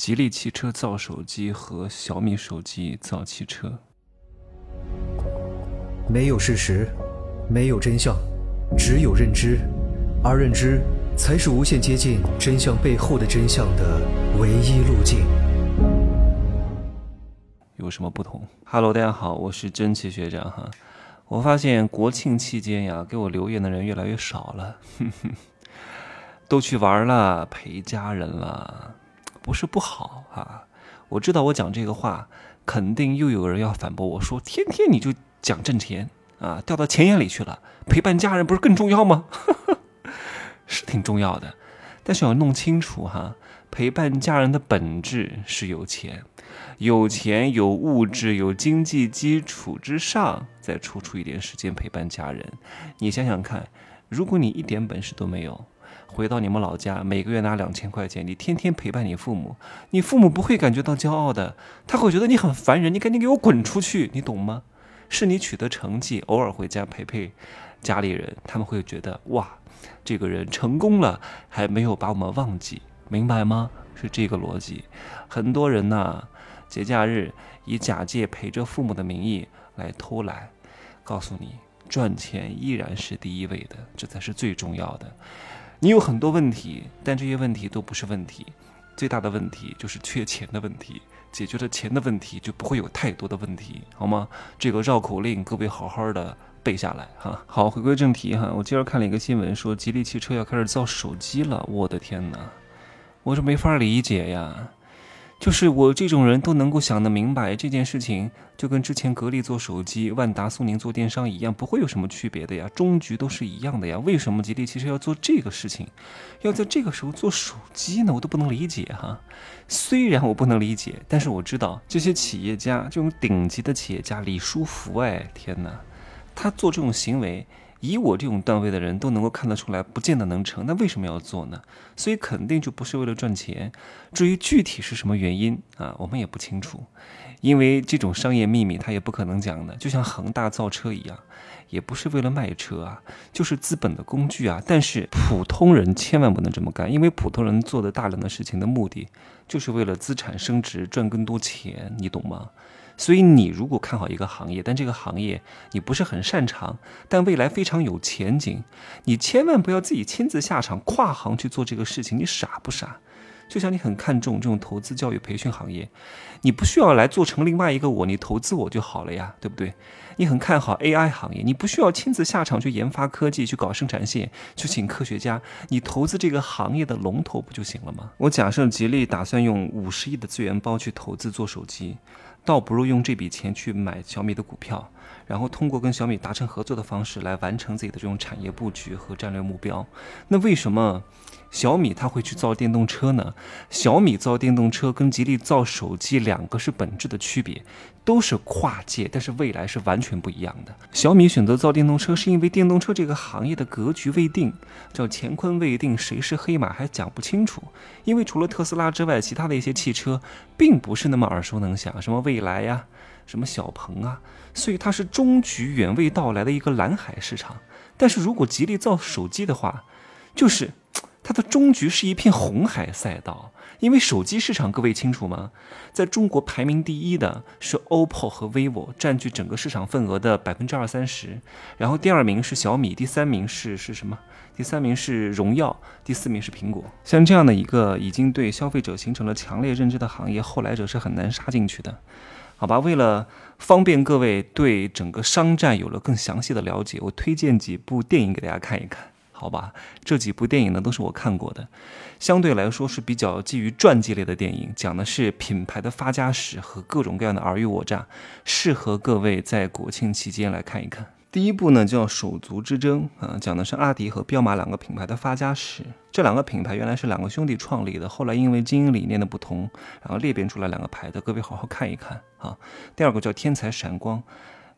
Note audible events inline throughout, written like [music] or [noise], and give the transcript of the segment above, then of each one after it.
吉利汽车造手机和小米手机造汽车。没有事实，没有真相，只有认知，而认知才是无限接近真相背后的真相的唯一路径。有什么不同？Hello，大家好，我是真奇学长哈。我发现国庆期间呀，给我留言的人越来越少了，[laughs] 都去玩了，陪家人了，不是不好啊。我知道我讲这个话，肯定又有人要反驳我说，天天你就讲挣钱啊，掉到钱眼里去了，陪伴家人不是更重要吗？[laughs] 是挺重要的，但是要弄清楚哈，陪伴家人的本质是有钱。有钱有物质有经济基础之上，再抽出一点时间陪伴家人。你想想看，如果你一点本事都没有，回到你们老家，每个月拿两千块钱，你天天陪伴你父母，你父母不会感觉到骄傲的，他会觉得你很烦人，你赶紧给我滚出去，你懂吗？是你取得成绩，偶尔回家陪陪家里人，他们会觉得哇，这个人成功了，还没有把我们忘记，明白吗？是这个逻辑。很多人呢。节假日以假借陪着父母的名义来偷懒，告诉你赚钱依然是第一位的，这才是最重要的。你有很多问题，但这些问题都不是问题，最大的问题就是缺钱的问题。解决了钱的问题，就不会有太多的问题，好吗？这个绕口令各位好好的背下来哈。好，回归正题哈，我今儿看了一个新闻，说吉利汽车要开始造手机了。我的天哪，我这没法理解呀。就是我这种人都能够想得明白这件事情，就跟之前格力做手机、万达、苏宁做电商一样，不会有什么区别的呀，终局都是一样的呀。为什么吉利汽车要做这个事情，要在这个时候做手机呢？我都不能理解哈。虽然我不能理解，但是我知道这些企业家，这种顶级的企业家李书福，哎，天哪，他做这种行为。以我这种段位的人都能够看得出来，不见得能成。那为什么要做呢？所以肯定就不是为了赚钱。至于具体是什么原因啊，我们也不清楚，因为这种商业秘密他也不可能讲的。就像恒大造车一样，也不是为了卖车啊，就是资本的工具啊。但是普通人千万不能这么干，因为普通人做的大量的事情的目的，就是为了资产升值，赚更多钱，你懂吗？所以，你如果看好一个行业，但这个行业你不是很擅长，但未来非常有前景，你千万不要自己亲自下场跨行去做这个事情，你傻不傻？就像你很看重这种投资教育培训行业，你不需要来做成另外一个我，你投资我就好了呀，对不对？你很看好 AI 行业，你不需要亲自下场去研发科技，去搞生产线，去请科学家，你投资这个行业的龙头不就行了吗？我假设吉利打算用五十亿的资源包去投资做手机。倒不如用这笔钱去买小米的股票，然后通过跟小米达成合作的方式来完成自己的这种产业布局和战略目标。那为什么？小米它会去造电动车呢？小米造电动车跟吉利造手机两个是本质的区别，都是跨界，但是未来是完全不一样的。小米选择造电动车，是因为电动车这个行业的格局未定，叫乾坤未定，谁是黑马还讲不清楚。因为除了特斯拉之外，其他的一些汽车并不是那么耳熟能详，什么蔚来呀，什么小鹏啊，所以它是终局远未到来的一个蓝海市场。但是如果吉利造手机的话，就是。它的终局是一片红海赛道，因为手机市场各位清楚吗？在中国排名第一的是 OPPO 和 vivo，占据整个市场份额的百分之二三十。然后第二名是小米，第三名是是什么？第三名是荣耀，第四名是苹果。像这样的一个已经对消费者形成了强烈认知的行业，后来者是很难杀进去的，好吧？为了方便各位对整个商战有了更详细的了解，我推荐几部电影给大家看一看。好吧，这几部电影呢都是我看过的，相对来说是比较基于传记类的电影，讲的是品牌的发家史和各种各样的尔虞我诈，适合各位在国庆期间来看一看。第一部呢叫《手足之争》啊，讲的是阿迪和彪马两个品牌的发家史。这两个品牌原来是两个兄弟创立的，后来因为经营理念的不同，然后裂变出来两个牌子，各位好好看一看啊。第二个叫《天才闪光》。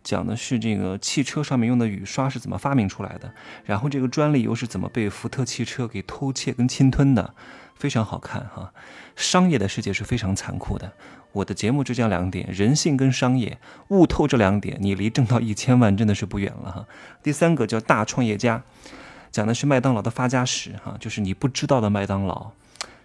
讲的是这个汽车上面用的雨刷是怎么发明出来的，然后这个专利又是怎么被福特汽车给偷窃跟侵吞的，非常好看哈。商业的世界是非常残酷的，我的节目就讲两点：人性跟商业，悟透这两点，你离挣到一千万真的是不远了哈。第三个叫大创业家，讲的是麦当劳的发家史哈，就是你不知道的麦当劳。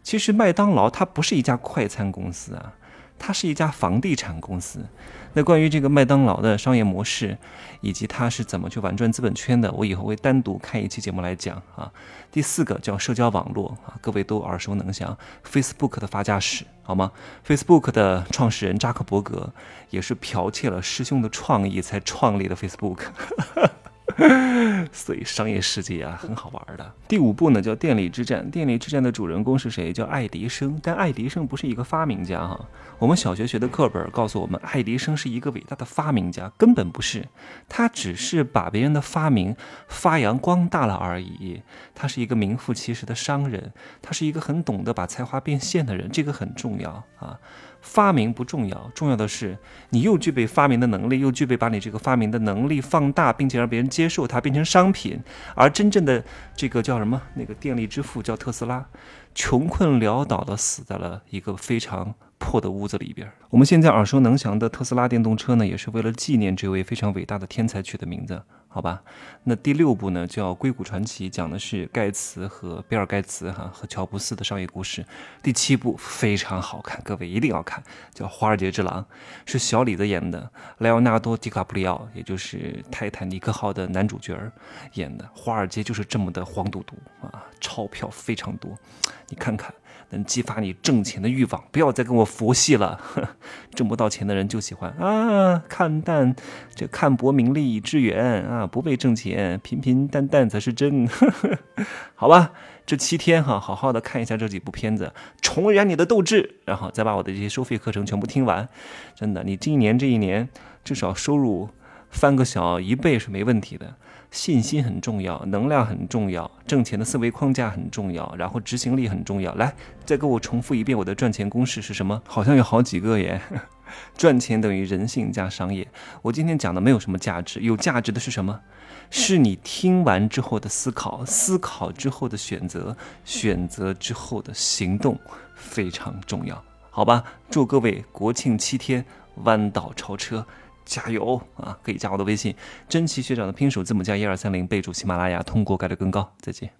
其实麦当劳它不是一家快餐公司啊。它是一家房地产公司。那关于这个麦当劳的商业模式，以及它是怎么去玩转资本圈的，我以后会单独开一期节目来讲啊。第四个叫社交网络啊，各位都耳熟能详，Facebook 的发家史，好吗？Facebook 的创始人扎克伯格也是剽窃了师兄的创意才创立的 Facebook。[laughs] [laughs] 所以商业世界啊，很好玩的。第五部呢叫《电力之战》，《电力之战》的主人公是谁？叫爱迪生。但爱迪生不是一个发明家哈。我们小学学的课本告诉我们，爱迪生是一个伟大的发明家，根本不是。他只是把别人的发明发扬光大了而已。他是一个名副其实的商人，他是一个很懂得把才华变现的人，这个很重要啊。发明不重要，重要的是你又具备发明的能力，又具备把你这个发明的能力放大，并且让别人接受它，变成商品。而真正的这个叫什么？那个电力之父叫特斯拉，穷困潦倒的死在了一个非常。破的屋子里边，我们现在耳熟能详的特斯拉电动车呢，也是为了纪念这位非常伟大的天才取的名字，好吧？那第六部呢叫《硅谷传奇》，讲的是盖茨和比尔盖茨哈和乔布斯的商业故事。第七部非常好看，各位一定要看，叫《华尔街之狼》，是小李子演的，莱昂纳多·迪卡普里奥，也就是泰坦尼克号的男主角演的。华尔街就是这么的黄赌毒啊，钞票非常多，你看看。能激发你挣钱的欲望，不要再跟我佛系了。[laughs] 挣不到钱的人就喜欢啊，看淡这看薄名利以致远啊，不为挣钱，平平淡淡才是真。[laughs] 好吧，这七天哈，好好的看一下这几部片子，重燃你的斗志，然后再把我的这些收费课程全部听完。真的，你这一年这一年至少收入翻个小一倍是没问题的。信心很重要，能量很重要，挣钱的思维框架很重要，然后执行力很重要。来，再给我重复一遍我的赚钱公式是什么？好像有好几个耶。[laughs] 赚钱等于人性加商业。我今天讲的没有什么价值，有价值的是什么？是你听完之后的思考，思考之后的选择，选择之后的行动非常重要，好吧？祝各位国庆七天弯道超车。加油啊！可以加我的微信，真奇学长的拼手字母加一二三零，备注喜马拉雅，通过概率更高。再见。